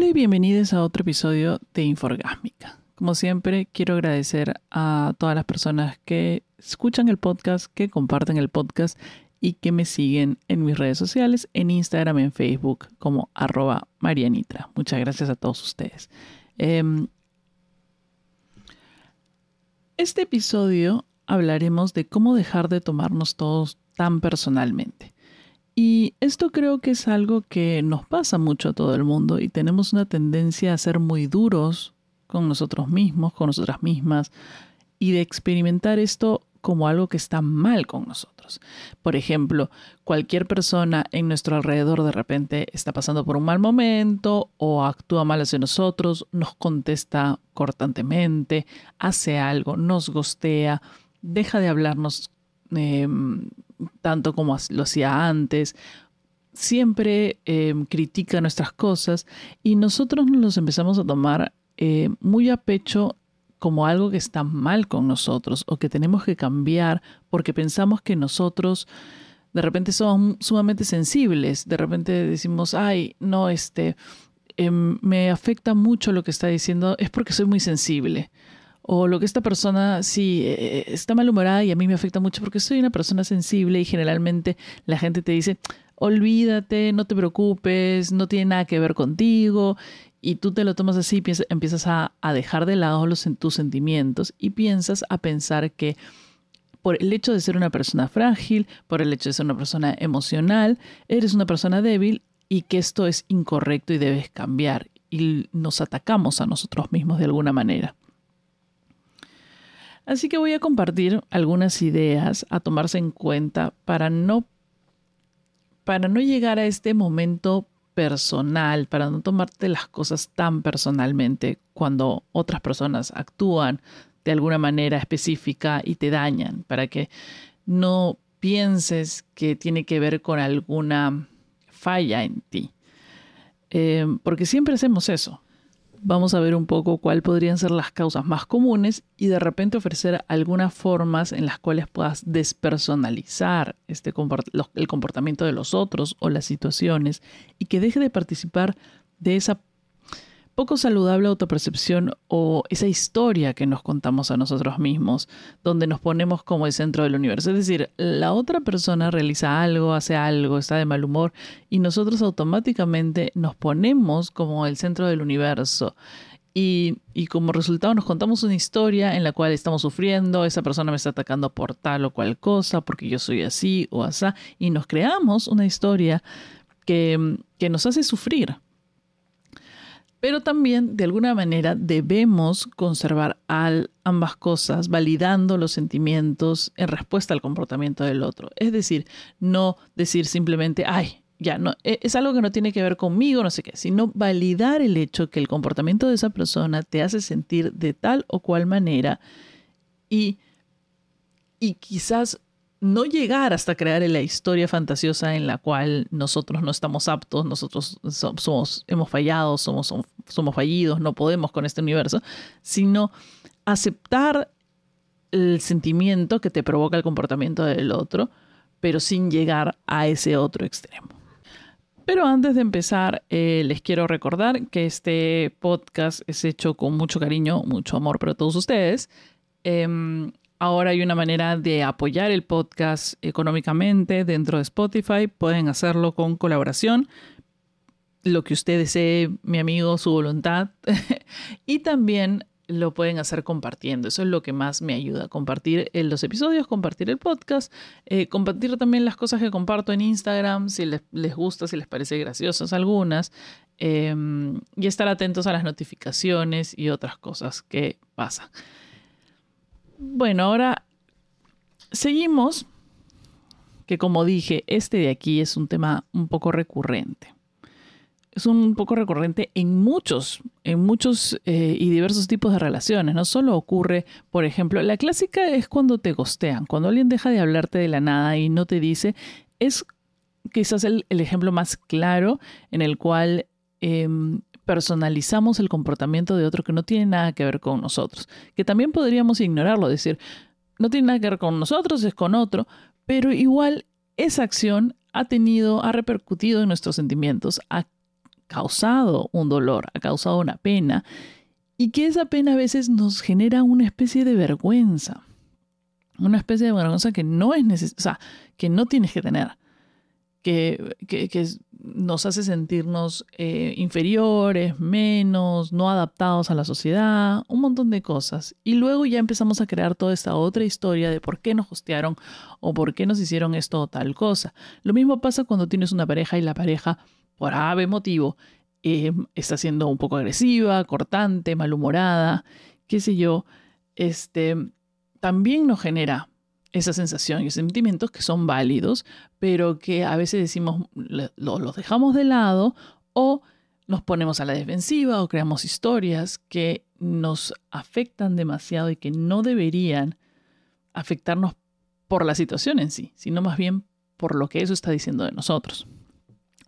Hola y bienvenidos a otro episodio de Inforgásmica. Como siempre, quiero agradecer a todas las personas que escuchan el podcast, que comparten el podcast y que me siguen en mis redes sociales, en Instagram, en Facebook, como arroba Marianitra. Muchas gracias a todos ustedes. Em, este episodio hablaremos de cómo dejar de tomarnos todos tan personalmente. Y esto creo que es algo que nos pasa mucho a todo el mundo y tenemos una tendencia a ser muy duros con nosotros mismos, con nosotras mismas, y de experimentar esto como algo que está mal con nosotros. Por ejemplo, cualquier persona en nuestro alrededor de repente está pasando por un mal momento o actúa mal hacia nosotros, nos contesta cortantemente, hace algo, nos gostea, deja de hablarnos em, tanto como lo hacía antes, siempre em, critica nuestras cosas y nosotros nos los empezamos a tomar eh, muy a pecho como algo que está mal con nosotros o que tenemos que cambiar porque pensamos que nosotros de repente somos sumamente sensibles, de repente decimos, ay, no, este, em, me afecta mucho lo que está diciendo, es porque soy muy sensible o lo que esta persona sí eh, está malhumorada y a mí me afecta mucho porque soy una persona sensible y generalmente la gente te dice, olvídate, no te preocupes, no tiene nada que ver contigo y tú te lo tomas así, empiezas a, a dejar de lado los, tus sentimientos y piensas a pensar que por el hecho de ser una persona frágil, por el hecho de ser una persona emocional, eres una persona débil y que esto es incorrecto y debes cambiar y nos atacamos a nosotros mismos de alguna manera. Así que voy a compartir algunas ideas a tomarse en cuenta para no, para no llegar a este momento personal, para no tomarte las cosas tan personalmente cuando otras personas actúan de alguna manera específica y te dañan, para que no pienses que tiene que ver con alguna falla en ti. Eh, porque siempre hacemos eso vamos a ver un poco cuáles podrían ser las causas más comunes y de repente ofrecer algunas formas en las cuales puedas despersonalizar este el comportamiento de los otros o las situaciones y que deje de participar de esa poco saludable autopercepción o esa historia que nos contamos a nosotros mismos, donde nos ponemos como el centro del universo. Es decir, la otra persona realiza algo, hace algo, está de mal humor y nosotros automáticamente nos ponemos como el centro del universo. Y, y, como resultado nos contamos una historia en la cual estamos sufriendo, esa persona me está atacando por tal o cual cosa, porque yo soy así o asá, y nos creamos una historia que, que nos hace sufrir. Pero también, de alguna manera, debemos conservar ambas cosas, validando los sentimientos en respuesta al comportamiento del otro. Es decir, no decir simplemente, ay, ya, no, e, es algo que no tiene que ver conmigo, no sé qué, sino validar el hecho que el comportamiento de esa persona te hace sentir de tal o cual manera y, y quizás no llegar hasta crear la historia fantasiosa en la cual nosotros no estamos aptos, nosotros somos, hemos fallado, somos, somos fallidos, no podemos con este universo, sino aceptar el sentimiento que te provoca el comportamiento del otro, pero sin llegar a ese otro extremo. Pero antes de empezar, eh, les quiero recordar que este podcast es hecho con mucho cariño, mucho amor para todos ustedes. Em, Ahora hay una manera de apoyar el podcast económicamente dentro de Spotify. Pueden hacerlo con colaboración, lo que usted desee, mi amigo, su voluntad. y también lo pueden hacer compartiendo. Eso es lo que más me ayuda. Compartir los episodios, compartir el podcast, eh, compartir también las cosas que comparto en Instagram, si les, gusta, si les parece graciosas algunas. Em, y estar atentos a las notificaciones y otras cosas que pasan. Bueno, ahora seguimos, que como dije, este de aquí es un tema un poco recurrente. Es un poco recurrente en muchos, en muchos eh, y diversos tipos de relaciones. No solo ocurre, por ejemplo, la clásica es cuando te gostean, cuando alguien deja de hablarte de la nada y no te dice, es quizás el, el ejemplo más claro en el cual em, personalizamos el comportamiento de otro que no tiene nada que ver con nosotros, que también podríamos ignorarlo, decir, no tiene nada que ver con nosotros, es con otro, pero igual esa acción ha tenido, ha repercutido en nuestros sentimientos, ha causado un dolor, ha causado una pena, y que esa pena a veces nos genera una especie de vergüenza, una especie de vergüenza que no es necesaria, o sea, que no tienes que tener que, nos hace sentirnos eh, inferiores, menos, no adaptados a la sociedad, un montón de cosas. Y luego ya empezamos a crear toda esta otra historia de por qué nos hostearon o por qué nos hicieron esto o tal cosa. Lo mismo pasa cuando tienes una pareja y la pareja, por ave motivo, eh, está siendo un poco agresiva, cortante, malhumorada, qué sé yo. Este, también nos genera esa sensación y sentimientos que son válidos, pero que a veces decimos, los dejamos de lado o nos ponemos a la defensiva o creamos historias que nos afectan demasiado y que no deberían afectarnos por la situación en sí, sino más bien por lo que eso está diciendo de nosotros.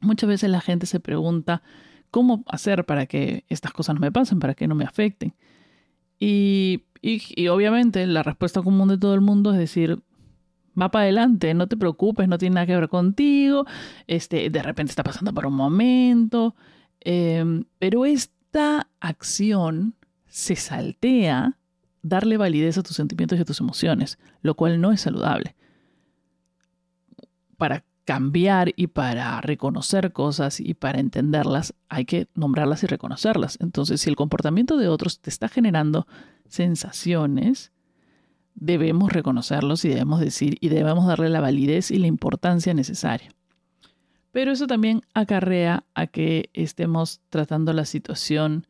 Muchas veces la gente se pregunta cómo hacer para que estas cosas no me pasen, para que no me afecten. Y y, obviamente la respuesta común de todo el mundo es decir, va para adelante, no te preocupes, no tiene nada que ver contigo, este, de repente está pasando por un momento, em, pero esta acción se saltea darle validez a tus sentimientos y a tus emociones, lo cual no es saludable. Para cambiar y para reconocer cosas y para entenderlas, hay que nombrarlas y reconocerlas. Entonces, si el comportamiento de otros te está generando sensaciones, debemos reconocerlos y debemos decir y debemos darle la validez y la importancia necesaria. Pero eso también acarrea a que estemos tratando la situación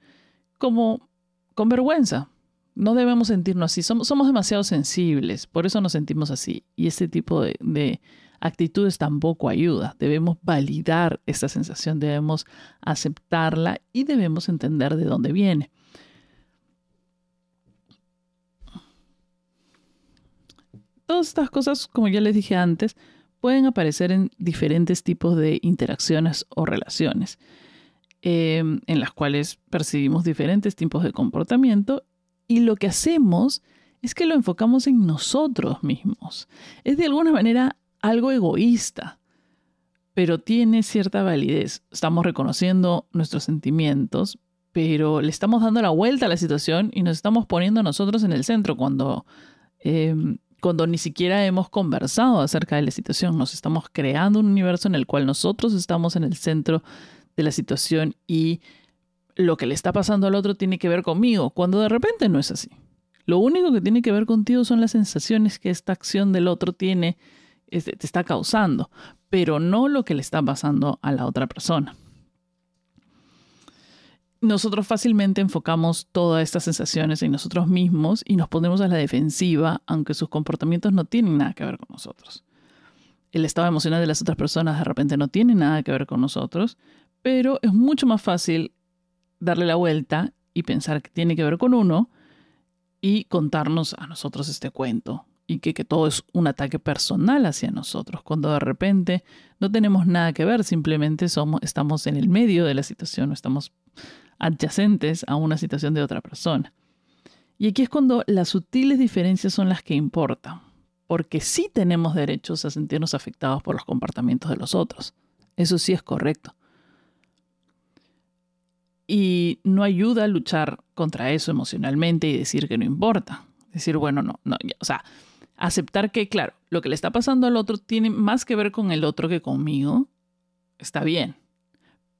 como con vergüenza. No debemos sentirnos así. Somos, somos demasiado sensibles, por eso nos sentimos así. Y este tipo de, de actitudes tampoco ayuda. Debemos validar esta sensación, debemos aceptarla y debemos entender de dónde viene. Todas estas cosas, como ya les dije antes, pueden aparecer en diferentes tipos de interacciones o relaciones, em, en las cuales percibimos diferentes tipos de comportamiento y lo que hacemos es que lo enfocamos en nosotros mismos. Es de alguna manera algo egoísta, pero tiene cierta validez. Estamos reconociendo nuestros sentimientos, pero le estamos dando la vuelta a la situación y nos estamos poniendo nosotros en el centro cuando em, cuando ni siquiera hemos conversado acerca de la situación. Nos estamos creando un universo en el cual nosotros estamos en el centro de la situación y lo que le está pasando al otro tiene que ver conmigo, cuando de repente no es así. Lo único que tiene que ver contigo son las sensaciones que esta acción del otro tiene, te está causando, pero no lo que le está pasando a la otra persona nosotros fácilmente enfocamos todas estas sensaciones en nosotros mismos y nos ponemos a la defensiva, aunque sus comportamientos no tienen nada que ver con nosotros. El estado emocional de las otras personas de repente no tiene nada que ver con nosotros, pero es mucho más fácil darle la vuelta y pensar que tiene que ver con uno y contarnos a nosotros este cuento y que, que, todo es un ataque personal hacia nosotros, cuando de repente no tenemos nada que ver, simplemente somos, estamos en el medio de la situación, estamos adyacentes a una situación de otra persona. Y aquí es cuando las sutiles diferencias son las que importan, porque sí tenemos derechos a sentirnos afectados por los comportamientos de los otros. Eso sí es correcto. Y no ayuda a luchar contra eso emocionalmente y decir que no importa. Decir, bueno, no, no, o sea, aceptar que, claro, lo que le está pasando al otro tiene más que ver con el otro que conmigo, está bien.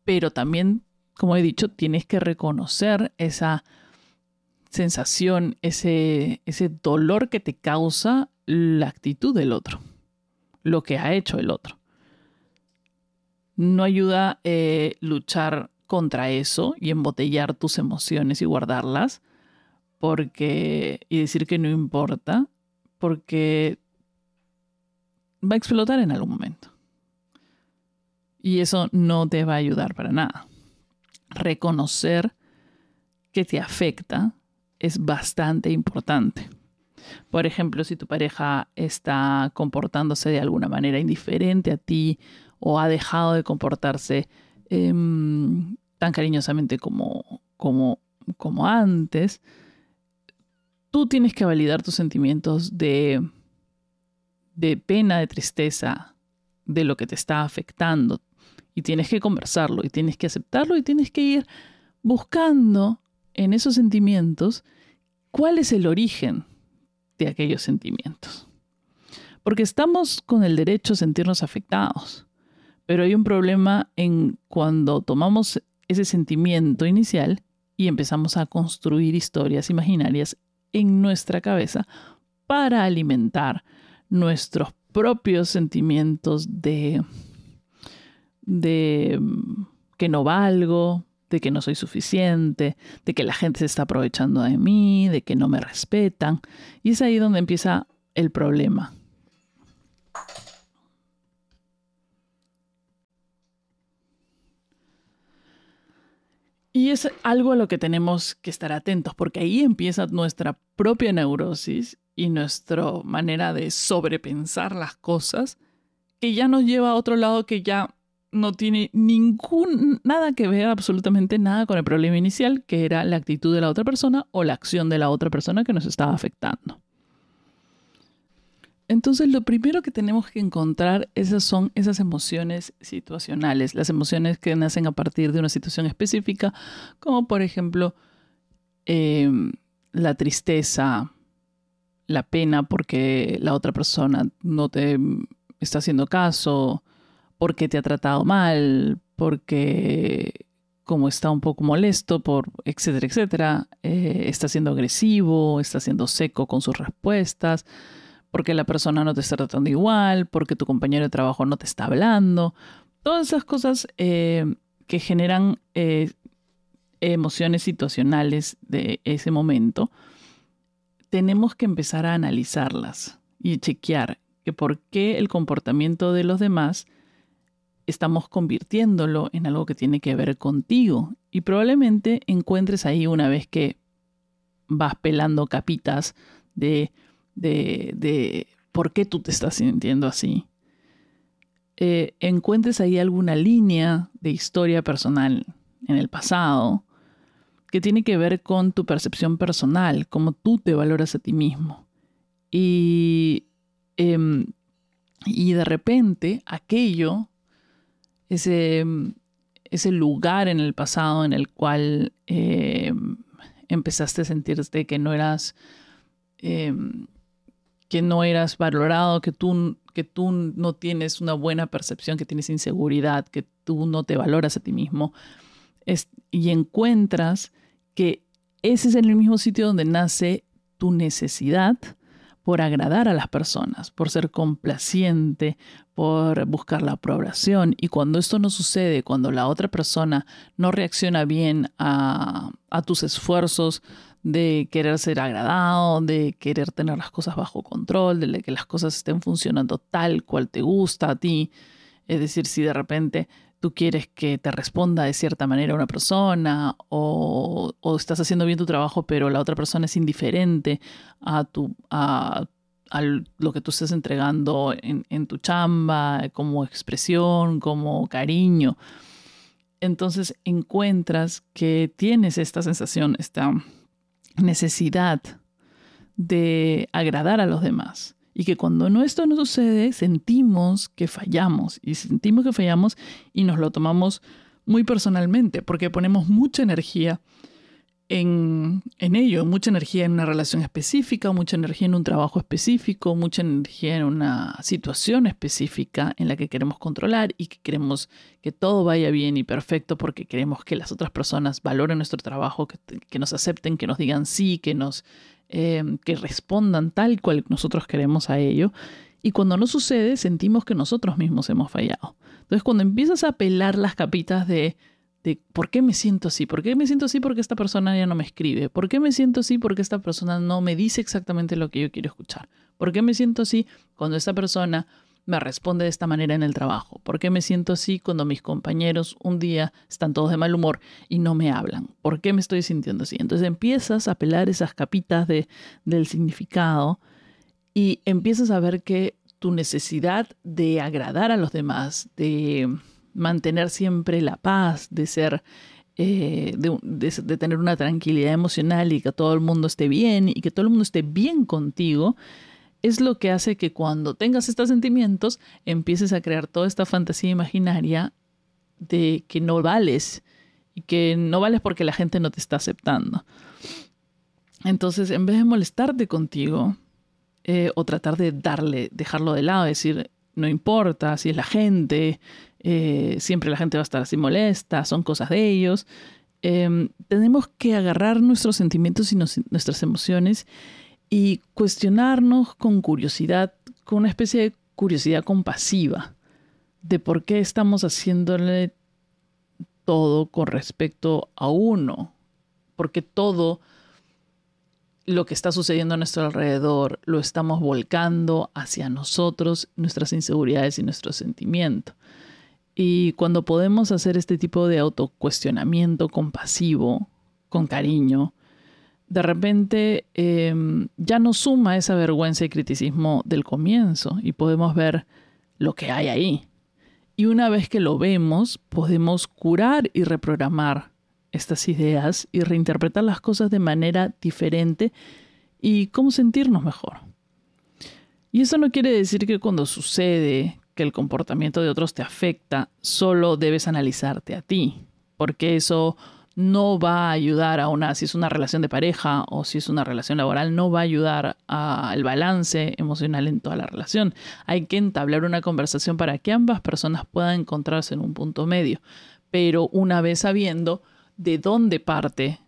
Pero también como he dicho, tienes que reconocer esa sensación, ese, ese dolor que te causa la actitud del otro, lo que ha hecho el otro. No ayuda eh, luchar contra eso y embotellar tus emociones y guardarlas porque y decir que no importa porque va a explotar en algún momento. Y eso no te va a ayudar para nada reconocer que te afecta es bastante importante. Por ejemplo, si tu pareja está comportándose de alguna manera indiferente a ti o ha dejado de comportarse em, tan cariñosamente como, como, como antes, tú tienes que validar tus sentimientos de, de pena, de tristeza, de lo que te está afectando y tienes que conversarlo y tienes que aceptarlo y tienes que ir buscando en esos sentimientos cuál es el origen de aquellos sentimientos. Porque estamos con el derecho a sentirnos afectados, pero hay un problema en cuando tomamos ese sentimiento inicial y empezamos a construir historias imaginarias en nuestra cabeza para alimentar nuestros propios sentimientos de, de mm, que no valgo, de que no soy suficiente, de que la gente se está aprovechando de mí, de que no me respetan. Y es ahí donde empieza el problema. Y es algo a lo que tenemos que estar atentos, porque ahí empieza nuestra propia neurosis y nuestra manera de sobrepensar las cosas, que ya nos lleva a otro lado que ya no tiene ningún, nada que ver, absolutamente nada con el problema inicial, que era la actitud de la otra persona o la acción de la otra persona que nos estaba afectando. Entonces, lo primero que tenemos que encontrar esas son esas emociones situacionales, las emociones que nacen a partir de una situación específica, como por ejemplo em, la tristeza, la pena porque la otra persona no te está haciendo caso, porque te ha tratado mal, porque como está un poco molesto, por etcétera, etcétera, eh, está siendo agresivo, está siendo seco con sus respuestas, porque la persona no te está tratando igual, porque tu compañero de trabajo no te está hablando. Todas esas cosas eh, que generan eh, emociones situacionales de ese momento, tenemos que empezar a analizarlas y chequear que por qué el comportamiento de los demás estamos convirtiéndolo en algo que tiene que ver contigo. Y probablemente encuentres ahí una vez que vas pelando capitas de de, por qué tú te estás sintiendo así. Eh, encuentres ahí alguna línea de historia personal en el pasado que tiene que ver con tu percepción personal, cómo tú te valoras a ti mismo. Y, em, y de repente aquello, ese, ese lugar en el pasado en el cual em, empezaste a sentirte que no eras em, que no eras valorado, que tú, que tú no tienes una buena percepción, que tienes inseguridad, que tú no te valoras a ti mismo. y encuentras que ese es el mismo sitio donde nace tu necesidad por agradar a las personas, por ser complaciente, por buscar la aprobación. Y cuando esto no sucede, cuando la otra persona no reacciona bien a, a tus esfuerzos de querer ser agradado, de querer tener las cosas bajo control, de que las cosas estén funcionando tal cual te gusta a ti. Es decir, si de repente tú quieres que te responda de cierta manera una persona o, estás haciendo bien tu trabajo pero la otra persona es indiferente a, tu, a, lo que tú estás entregando en, en tu chamba como expresión, como cariño. Entonces encuentras que tienes esta sensación, esta necesidad de agradar a los demás. Y que cuando esto no sucede, sentimos que fallamos y sentimos que fallamos y nos lo tomamos muy personalmente porque ponemos mucha energía en, ello, mucha energía en una relación específica, mucha energía en un trabajo específico, mucha energía en una situación específica en la que queremos controlar y que queremos que todo vaya bien y perfecto porque queremos que las otras personas valoren nuestro trabajo, que, nos acepten, que nos digan sí, que nos em, que respondan tal cual nosotros queremos a ello. Y cuando no sucede, sentimos que nosotros mismos hemos fallado. Entonces, cuando empiezas a pelar las capitas de de por qué me siento así, por qué me siento así porque esta persona ya no me escribe, por qué me siento así porque esta persona no me dice exactamente lo que yo quiero escuchar, por qué me siento así cuando esta persona me responde de esta manera en el trabajo, por qué me siento así cuando mis compañeros un día están todos de mal humor y no me hablan, por qué me estoy sintiendo así. Entonces empiezas a pelar esas capitas de, del significado y empiezas a ver que tu necesidad de agradar a los demás, de mantener siempre la paz, de ser, eh, de, tener una tranquilidad emocional y que todo el mundo esté bien y que todo el mundo esté bien contigo, es lo que hace que cuando tengas estos sentimientos empieces a crear toda esta fantasía imaginaria de que no vales y que no vales porque la gente no te está aceptando. Entonces, en vez de molestarte contigo eh, o tratar de darle, dejarlo de lado, decir, no importa si es la gente, eh, siempre la gente va a estar así molesta, son cosas de ellos, em, tenemos que agarrar nuestros sentimientos y nuestras emociones y cuestionarnos con curiosidad, con una especie de curiosidad compasiva de por qué estamos haciéndole todo con respecto a uno, porque todo lo que está sucediendo a nuestro alrededor lo estamos volcando hacia nosotros, nuestras inseguridades y nuestro sentimiento. Y cuando podemos hacer este tipo de autocuestionamiento compasivo, con cariño, de repente em, ya no suma esa vergüenza y criticismo del comienzo y podemos ver lo que hay ahí, y una vez que lo vemos, podemos curar y reprogramar estas ideas y reinterpretar las cosas de manera diferente y cómo sentirnos mejor. Y eso no quiere decir que cuando sucede que el comportamiento de otros te afecta, solo debes analizarte a ti, porque eso no va a ayudar a una, si es una relación de pareja o si es una relación laboral, no va a ayudar al balance emocional en toda la relación. Hay que entablar una conversación para que ambas personas puedan encontrarse en un punto medio, pero una vez sabiendo de dónde parte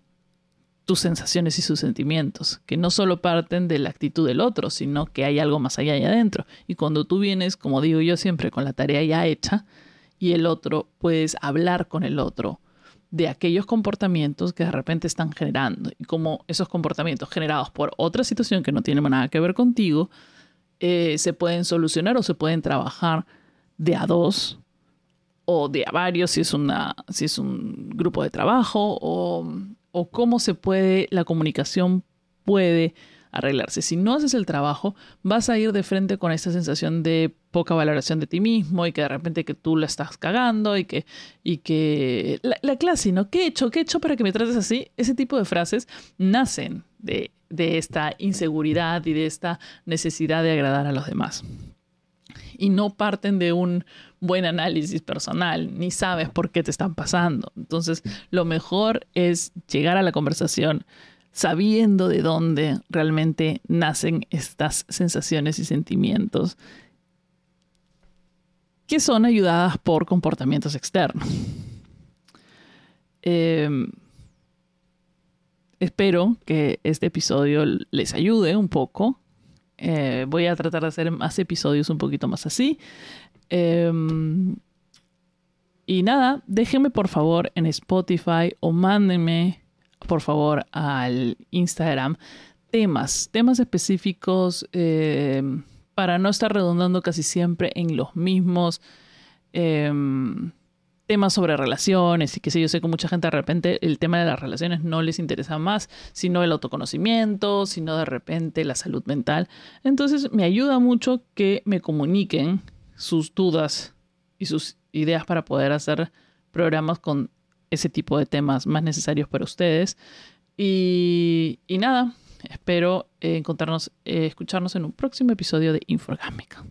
tus sensaciones y sus sentimientos, que no solo parten de la actitud del otro, sino que hay algo más allá y adentro. Y cuando tú vienes, como digo yo siempre, con la tarea ya hecha, y el otro, puedes hablar con el otro, de aquellos comportamientos que de repente están generando y como esos comportamientos generados por otra situación que no tiene nada que ver contigo, eh, se pueden solucionar o se pueden trabajar de a dos o de a varios si es, una, si es un grupo de trabajo o, o cómo se puede, la comunicación puede arreglarse. Si no haces el trabajo, vas a ir de frente con esa sensación de poca valoración de ti mismo y que de repente que tú la estás cagando y que, y que la, clase, ¿no? ¿Qué he hecho? ¿Qué he hecho para que me trates así? Ese tipo de frases nacen de, de esta inseguridad y de esta necesidad de agradar a los demás. Y no parten de un buen análisis personal, ni sabes por qué te están pasando. Entonces, lo mejor es llegar a la conversación, sabiendo de dónde realmente nacen estas sensaciones y sentimientos que son ayudadas por comportamientos externos. Em, espero que este episodio les ayude un poco. Eh, voy a tratar de hacer más episodios un poquito más así. Em, y nada, déjenme por favor en Spotify o mándenme por favor al Instagram temas, temas específicos eh, para no estar redundando casi siempre en los mismos em, temas sobre relaciones y que sé, yo sé que mucha gente de repente el tema de las relaciones no les interesa más, sino el autoconocimiento, sino de repente la salud mental. Entonces me ayuda mucho que me comuniquen sus dudas y sus ideas para poder hacer programas con ese tipo de temas más necesarios para ustedes. Y, nada, espero encontrarnos, eh, escucharnos en un próximo episodio de Inforgámica.